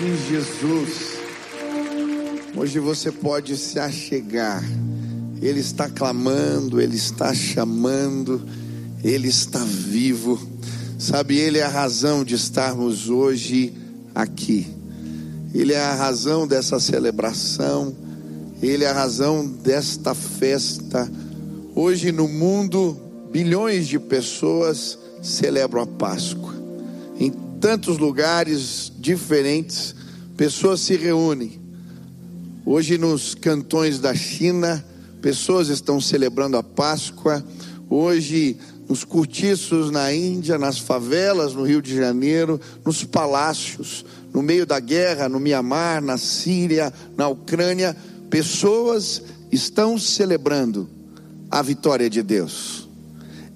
de Jesus. Hoje você pode se achegar. Ele está clamando, ele está chamando, ele está vivo. Sabe, ele é a razão de estarmos hoje aqui. Ele é a razão dessa celebração. Ele é a razão desta festa. Hoje no mundo, bilhões de pessoas celebram a Páscoa. Em tantos lugares diferentes, pessoas se reúnem. Hoje, nos cantões da China, pessoas estão celebrando a Páscoa. Hoje, nos cortiços na Índia, nas favelas no Rio de Janeiro, nos palácios, no meio da guerra, no Mianmar, na Síria, na Ucrânia, pessoas estão celebrando a vitória de Deus.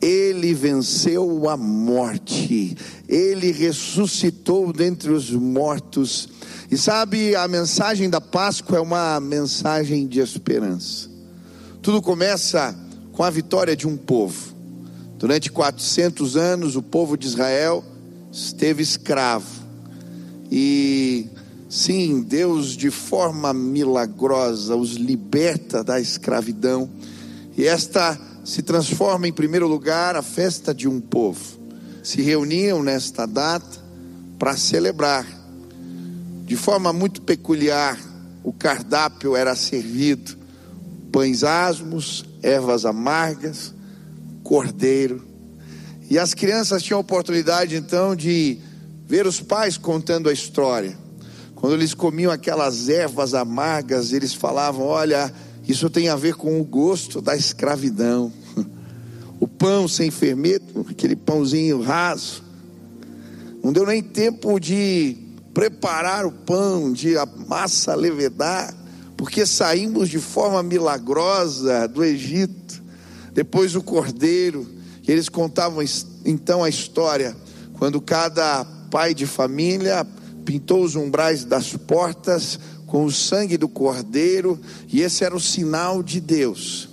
Ele venceu a morte, ele ressuscitou dentre os mortos. E sabe, a mensagem da Páscoa é uma mensagem de esperança. Tudo começa com a vitória de um povo. Durante 400 anos, o povo de Israel esteve escravo. E sim, Deus, de forma milagrosa, os liberta da escravidão. E esta se transforma em primeiro lugar a festa de um povo. Se reuniam nesta data para celebrar. De forma muito peculiar, o cardápio era servido: pães asmos, ervas amargas, cordeiro. E as crianças tinham a oportunidade então de ver os pais contando a história. Quando eles comiam aquelas ervas amargas, eles falavam: Olha, isso tem a ver com o gosto da escravidão. O pão sem fermento, aquele pãozinho raso. Não deu nem tempo de preparar o pão, de a massa levedar, porque saímos de forma milagrosa do Egito. Depois o cordeiro, eles contavam então a história, quando cada pai de família pintou os umbrais das portas com o sangue do cordeiro, e esse era o sinal de Deus,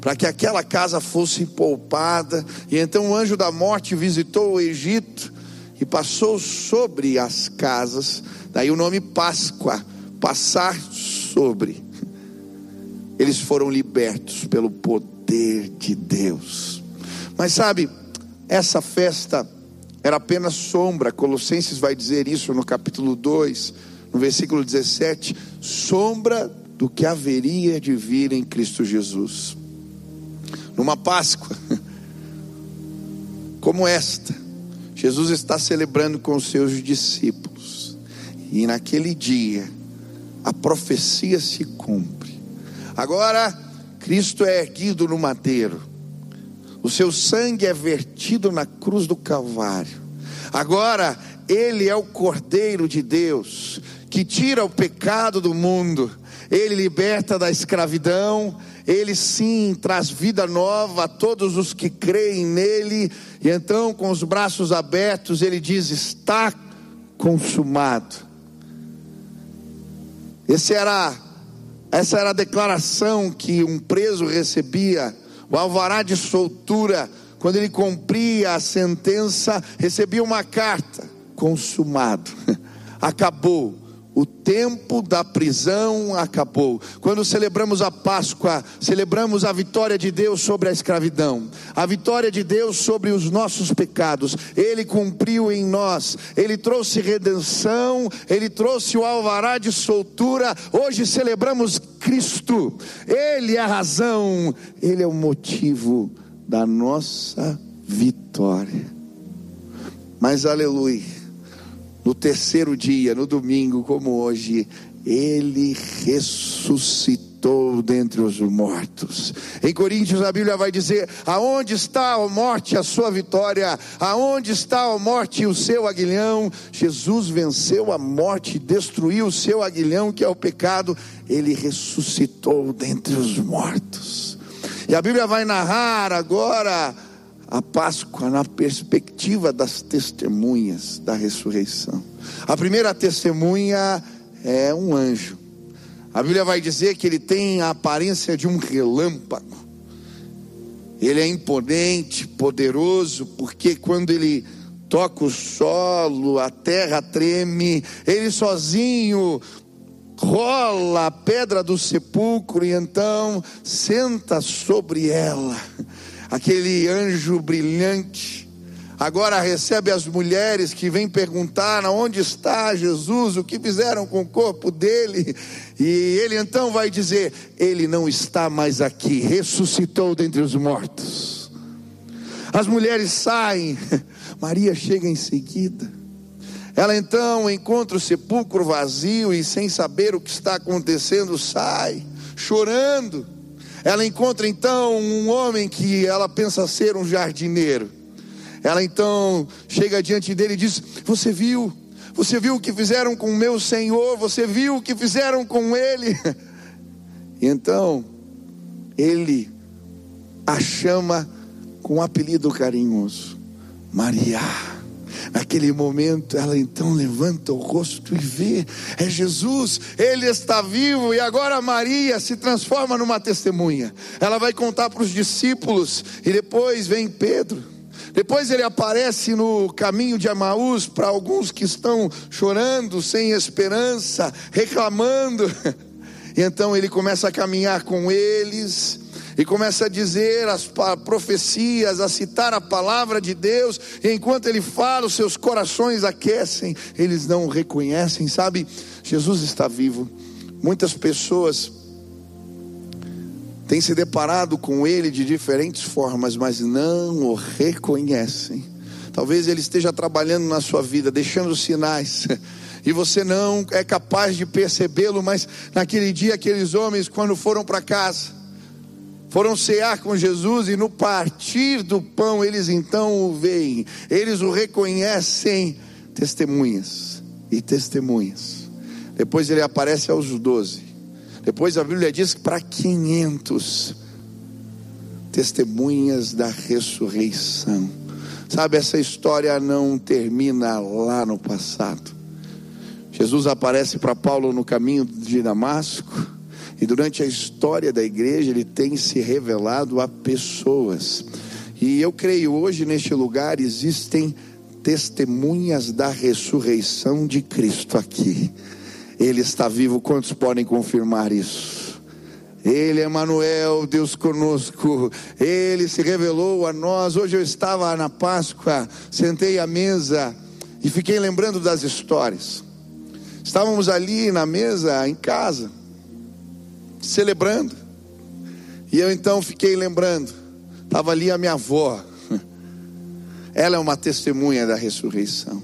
para que aquela casa fosse poupada. E então o anjo da morte visitou o Egito e passou sobre as casas, daí o nome Páscoa, passar sobre. Eles foram libertos pelo poder de Deus. Mas sabe, essa festa era apenas sombra, Colossenses vai dizer isso no capítulo 2 no versículo 17, sombra do que haveria de vir em Cristo Jesus. Numa Páscoa como esta, Jesus está celebrando com os seus discípulos, e naquele dia a profecia se cumpre. Agora, Cristo é erguido no madeiro, o seu sangue é vertido na cruz do Calvário. Agora, Ele é o Cordeiro de Deus que tira o pecado do mundo, ele liberta da escravidão, ele sim traz vida nova a todos os que creem nele, e então, com os braços abertos, ele diz: Está consumado. Esse era, essa era a declaração que um preso recebia, o alvará de soltura, quando ele cumpria a sentença, recebia uma carta: consumado, acabou o tempo da prisão acabou. Quando celebramos a Páscoa, celebramos a vitória de Deus sobre a escravidão, a vitória de Deus sobre os nossos pecados. Ele cumpriu em nós, ele trouxe redenção, ele trouxe o alvará de soltura. Hoje celebramos Cristo, ele é a razão, ele é o motivo da nossa vitória. Mas aleluia no terceiro dia, no domingo, como hoje, ele ressuscitou dentre os mortos. Em Coríntios a Bíblia vai dizer: Aonde está a morte, a sua vitória? Aonde está a morte, o seu aguilhão? Jesus venceu a morte, destruiu o seu aguilhão, que é o pecado. Ele ressuscitou dentre os mortos. E a Bíblia vai narrar agora a Páscoa na perspectiva das testemunhas da ressurreição. A primeira testemunha é um anjo. A Bíblia vai dizer que ele tem a aparência de um relâmpago. Ele é imponente, poderoso, porque quando ele toca o solo, a terra treme, ele sozinho rola a pedra do sepulcro e então senta sobre ela. Aquele anjo brilhante agora recebe as mulheres que vêm perguntar onde está Jesus, o que fizeram com o corpo dele, e ele então vai dizer: Ele não está mais aqui, ressuscitou dentre os mortos. As mulheres saem, Maria chega em seguida. Ela então encontra o sepulcro vazio e, sem saber o que está acontecendo, sai, chorando. Ela encontra então um homem que ela pensa ser um jardineiro. Ela então chega diante dele e diz: Você viu? Você viu o que fizeram com o meu Senhor? Você viu o que fizeram com ele? E então, ele a chama com um apelido carinhoso: Maria. Naquele momento, ela então levanta o rosto e vê: é Jesus, ele está vivo. E agora Maria se transforma numa testemunha. Ela vai contar para os discípulos, e depois vem Pedro. Depois ele aparece no caminho de Amaús para alguns que estão chorando, sem esperança, reclamando. E então ele começa a caminhar com eles e começa a dizer as profecias, a citar a palavra de Deus, e enquanto ele fala, os seus corações aquecem, eles não o reconhecem, sabe? Jesus está vivo. Muitas pessoas têm se deparado com ele de diferentes formas, mas não o reconhecem. Talvez ele esteja trabalhando na sua vida, deixando sinais, e você não é capaz de percebê-lo, mas naquele dia, aqueles homens, quando foram para casa, foram cear com Jesus e no partir do pão eles então o veem, eles o reconhecem, testemunhas e testemunhas. Depois ele aparece aos doze. Depois a Bíblia diz para quinhentos testemunhas da ressurreição. Sabe, essa história não termina lá no passado. Jesus aparece para Paulo no caminho de Damasco e durante a história da igreja, ele tem se revelado a pessoas. E eu creio hoje neste lugar existem testemunhas da ressurreição de Cristo aqui. Ele está vivo, quantos podem confirmar isso? Ele é Manuel, Deus conosco. Ele se revelou a nós. Hoje eu estava na Páscoa, sentei à mesa e fiquei lembrando das histórias. Estávamos ali na mesa em casa celebrando. E eu então fiquei lembrando, estava ali a minha avó. Ela é uma testemunha da ressurreição.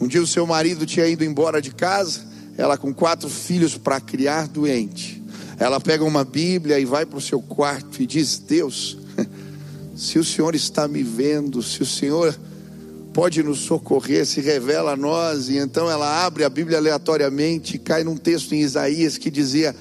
Um dia o seu marido tinha ido embora de casa, ela com quatro filhos para criar doente. Ela pega uma Bíblia e vai para o seu quarto e diz: Deus, se o Senhor está me vendo, se o Senhor pode nos socorrer, se revela a nós. E então ela abre a Bíblia aleatoriamente e cai num texto em Isaías que dizia: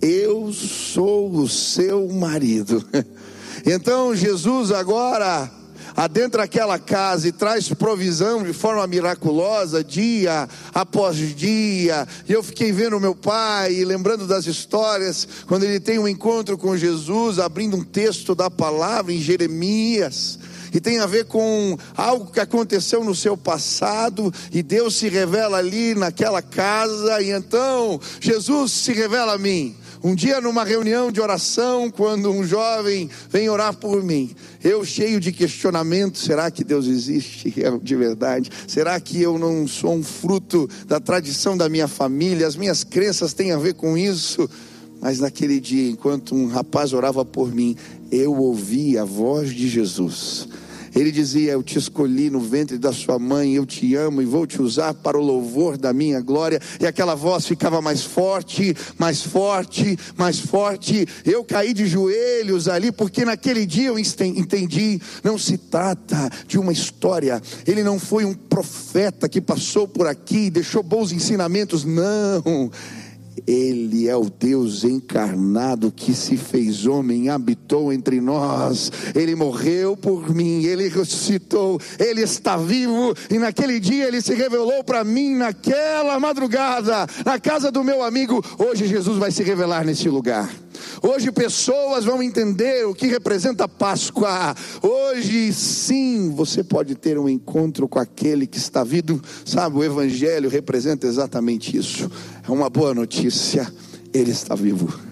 eu sou o seu marido. Então Jesus agora adentra aquela casa e traz provisão de forma miraculosa, dia após dia. E eu fiquei vendo meu pai lembrando das histórias, quando ele tem um encontro com Jesus, abrindo um texto da palavra em Jeremias. E tem a ver com algo que aconteceu no seu passado, e Deus se revela ali naquela casa, e então Jesus se revela a mim. Um dia, numa reunião de oração, quando um jovem vem orar por mim, eu cheio de questionamento: será que Deus existe de verdade? Será que eu não sou um fruto da tradição da minha família? As minhas crenças têm a ver com isso? Mas naquele dia, enquanto um rapaz orava por mim, eu ouvi a voz de Jesus ele dizia: Eu te escolhi no ventre da sua mãe, eu te amo e vou te usar para o louvor da minha glória. E aquela voz ficava mais forte, mais forte, mais forte. Eu caí de joelhos ali, porque naquele dia eu entendi: não se trata de uma história. Ele não foi um profeta que passou por aqui e deixou bons ensinamentos, não. Ele é o Deus encarnado que se fez homem, habitou entre nós. Ele morreu por mim, ele ressuscitou, ele está vivo. E naquele dia ele se revelou para mim, naquela madrugada, na casa do meu amigo. Hoje Jesus vai se revelar nesse lugar. Hoje pessoas vão entender o que representa a Páscoa. Hoje sim você pode ter um encontro com aquele que está vindo. Sabe, o Evangelho representa exatamente isso. É uma boa notícia. Ele está vivo.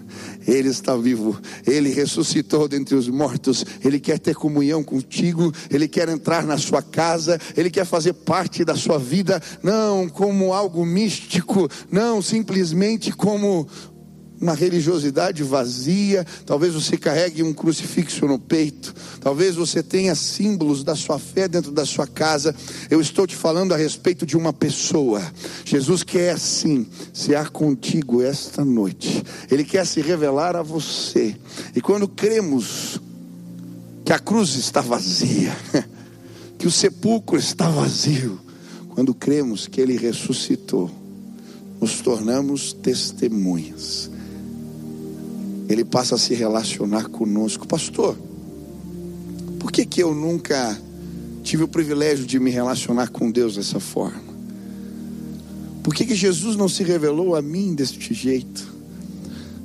Ele está vivo, Ele ressuscitou dentre os mortos, Ele quer ter comunhão contigo, Ele quer entrar na sua casa, Ele quer fazer parte da sua vida, não como algo místico, não simplesmente como uma religiosidade vazia, talvez você carregue um crucifixo no peito, talvez você tenha símbolos da sua fé dentro da sua casa. Eu estou te falando a respeito de uma pessoa. Jesus quer sim ser contigo esta noite. Ele quer se revelar a você. E quando cremos que a cruz está vazia, que o sepulcro está vazio, quando cremos que ele ressuscitou, nos tornamos testemunhas ele passa a se relacionar conosco. Pastor, por que, que eu nunca tive o privilégio de me relacionar com Deus dessa forma? Por que, que Jesus não se revelou a mim deste jeito?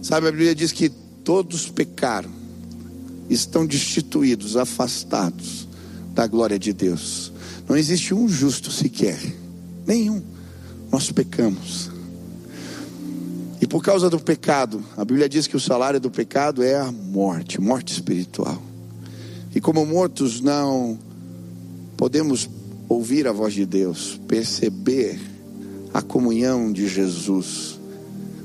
Sabe, a Bíblia diz que todos pecaram, estão destituídos, afastados da glória de Deus. Não existe um justo sequer, nenhum. Nós pecamos. Por causa do pecado, a Bíblia diz que o salário do pecado é a morte, morte espiritual. E como mortos não podemos ouvir a voz de Deus, perceber a comunhão de Jesus.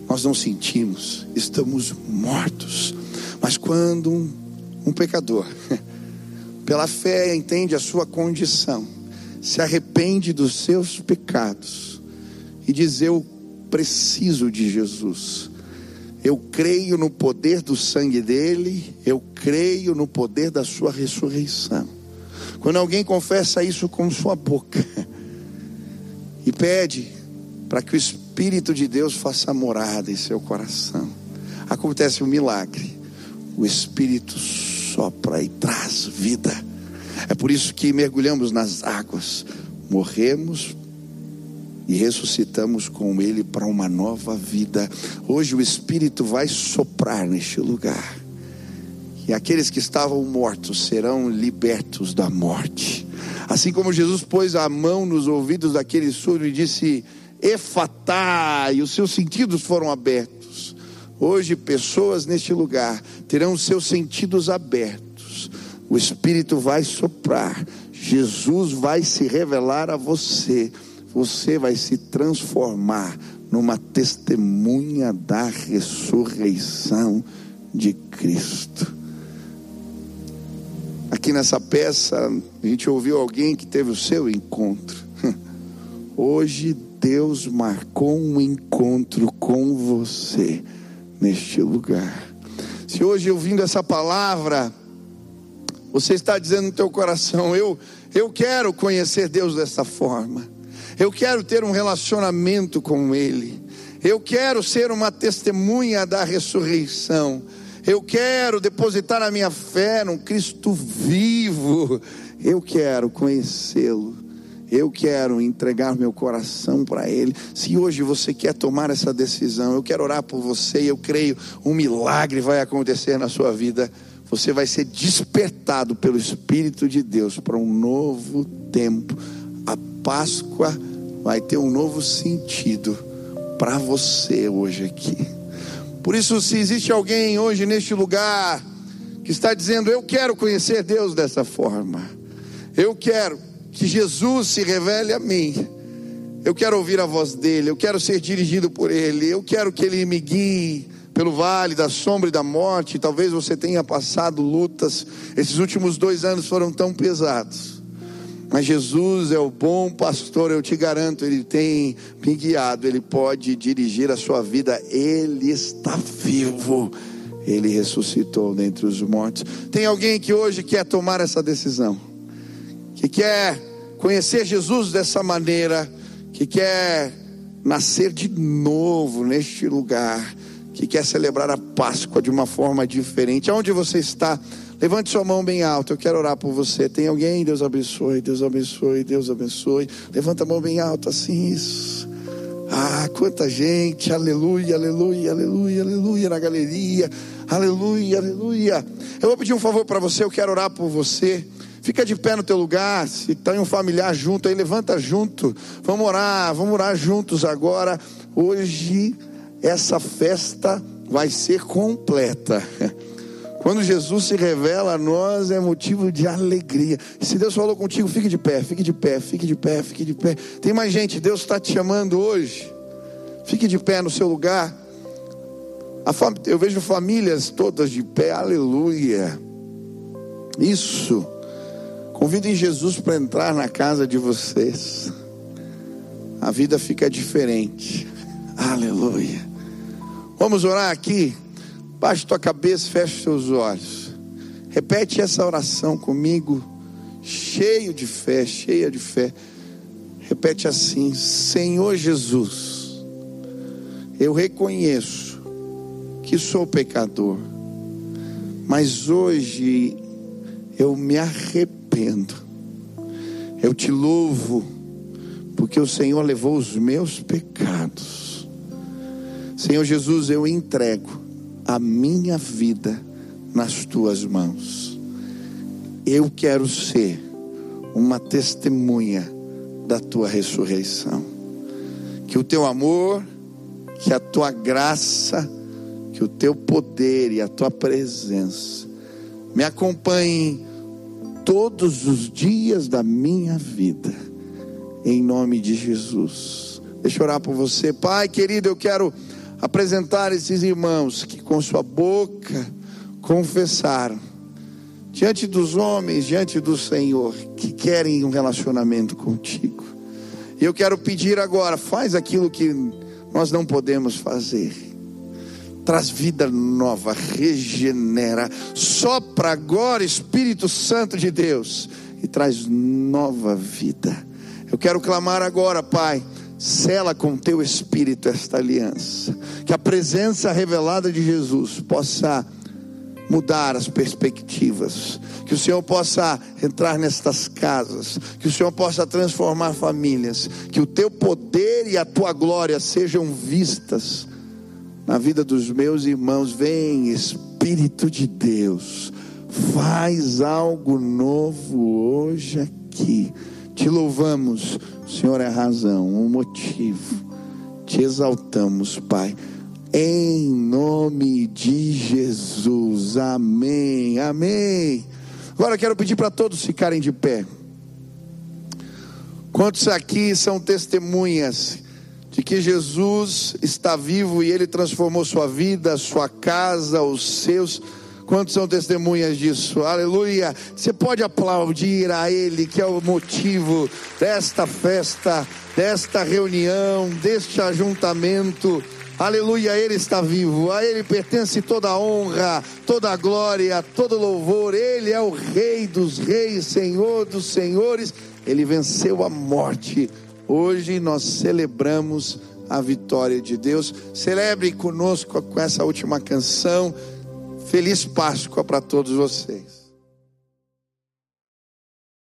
Nós não sentimos, estamos mortos. Mas quando um, um pecador, pela fé, entende a sua condição, se arrepende dos seus pecados e diz: Eu preciso de Jesus. Eu creio no poder do sangue dele, eu creio no poder da sua ressurreição. Quando alguém confessa isso com sua boca e pede para que o Espírito de Deus faça morada em seu coração, acontece um milagre. O Espírito sopra e traz vida. É por isso que mergulhamos nas águas, morremos e ressuscitamos com Ele para uma nova vida. Hoje o Espírito vai soprar neste lugar, e aqueles que estavam mortos serão libertos da morte. Assim como Jesus pôs a mão nos ouvidos daquele surdo e disse: Efatá, e os seus sentidos foram abertos. Hoje, pessoas neste lugar terão seus sentidos abertos. O Espírito vai soprar. Jesus vai se revelar a você você vai se transformar numa testemunha da ressurreição de Cristo. Aqui nessa peça, a gente ouviu alguém que teve o seu encontro. Hoje Deus marcou um encontro com você neste lugar. Se hoje ouvindo essa palavra, você está dizendo no teu coração, eu eu quero conhecer Deus dessa forma. Eu quero ter um relacionamento com Ele. Eu quero ser uma testemunha da ressurreição. Eu quero depositar a minha fé num Cristo vivo. Eu quero conhecê-lo. Eu quero entregar meu coração para Ele. Se hoje você quer tomar essa decisão, eu quero orar por você eu creio um milagre vai acontecer na sua vida. Você vai ser despertado pelo Espírito de Deus para um novo tempo Páscoa vai ter um novo sentido para você hoje aqui. Por isso, se existe alguém hoje neste lugar que está dizendo: Eu quero conhecer Deus dessa forma, eu quero que Jesus se revele a mim, eu quero ouvir a voz dEle, eu quero ser dirigido por Ele, eu quero que Ele me guie pelo vale da sombra e da morte. Talvez você tenha passado lutas, esses últimos dois anos foram tão pesados mas Jesus é o bom pastor, eu te garanto, ele tem me guiado, ele pode dirigir a sua vida, ele está vivo. Ele ressuscitou dentre os mortos. Tem alguém que hoje quer tomar essa decisão, que quer conhecer Jesus dessa maneira, que quer nascer de novo neste lugar, que quer celebrar a Páscoa de uma forma diferente. Aonde você está? Levante sua mão bem alta, eu quero orar por você. Tem alguém? Deus abençoe, Deus abençoe, Deus abençoe. Levanta a mão bem alta, assim, isso. Ah, quanta gente, aleluia, aleluia, aleluia, aleluia, na galeria. Aleluia, aleluia. Eu vou pedir um favor para você, eu quero orar por você. Fica de pé no teu lugar, se tem um familiar junto aí, levanta junto. Vamos orar, vamos orar juntos agora. Hoje essa festa vai ser completa. Quando Jesus se revela a nós é motivo de alegria. Se Deus falou contigo, fique de pé, fique de pé, fique de pé, fique de pé. Tem mais gente, Deus está te chamando hoje. Fique de pé no seu lugar. Eu vejo famílias todas de pé, aleluia. Isso. Convidem Jesus para entrar na casa de vocês. A vida fica diferente. Aleluia. Vamos orar aqui. Baixe tua cabeça, feche seus olhos. Repete essa oração comigo, cheio de fé, cheia de fé. Repete assim: Senhor Jesus, eu reconheço que sou pecador, mas hoje eu me arrependo. Eu te louvo, porque o Senhor levou os meus pecados. Senhor Jesus, eu entrego a minha vida nas tuas mãos. Eu quero ser uma testemunha da tua ressurreição. Que o teu amor, que a tua graça, que o teu poder e a tua presença me acompanhem todos os dias da minha vida, em nome de Jesus. Deixa eu orar por você, Pai querido. Eu quero apresentar esses irmãos que com sua boca confessaram diante dos homens, diante do Senhor, que querem um relacionamento contigo. E eu quero pedir agora, faz aquilo que nós não podemos fazer. Traz vida nova, regenera, sopra agora Espírito Santo de Deus e traz nova vida. Eu quero clamar agora, Pai, Sela com teu espírito esta aliança. Que a presença revelada de Jesus possa mudar as perspectivas. Que o Senhor possa entrar nestas casas. Que o Senhor possa transformar famílias. Que o teu poder e a tua glória sejam vistas na vida dos meus irmãos. Vem, Espírito de Deus. Faz algo novo hoje aqui. Te louvamos o Senhor é a razão, o motivo. Te exaltamos, Pai. Em nome de Jesus. Amém. Amém. Agora quero pedir para todos ficarem de pé. Quantos aqui são testemunhas de que Jesus está vivo e ele transformou sua vida, sua casa, os seus Quantos são testemunhas disso? Aleluia. Você pode aplaudir a Ele, que é o motivo desta festa, desta reunião, deste ajuntamento. Aleluia, Ele está vivo, a Ele pertence toda a honra, toda a glória, todo louvor. Ele é o Rei dos Reis, Senhor dos Senhores. Ele venceu a morte. Hoje nós celebramos a vitória de Deus. Celebre conosco com essa última canção. Feliz Páscoa para todos vocês.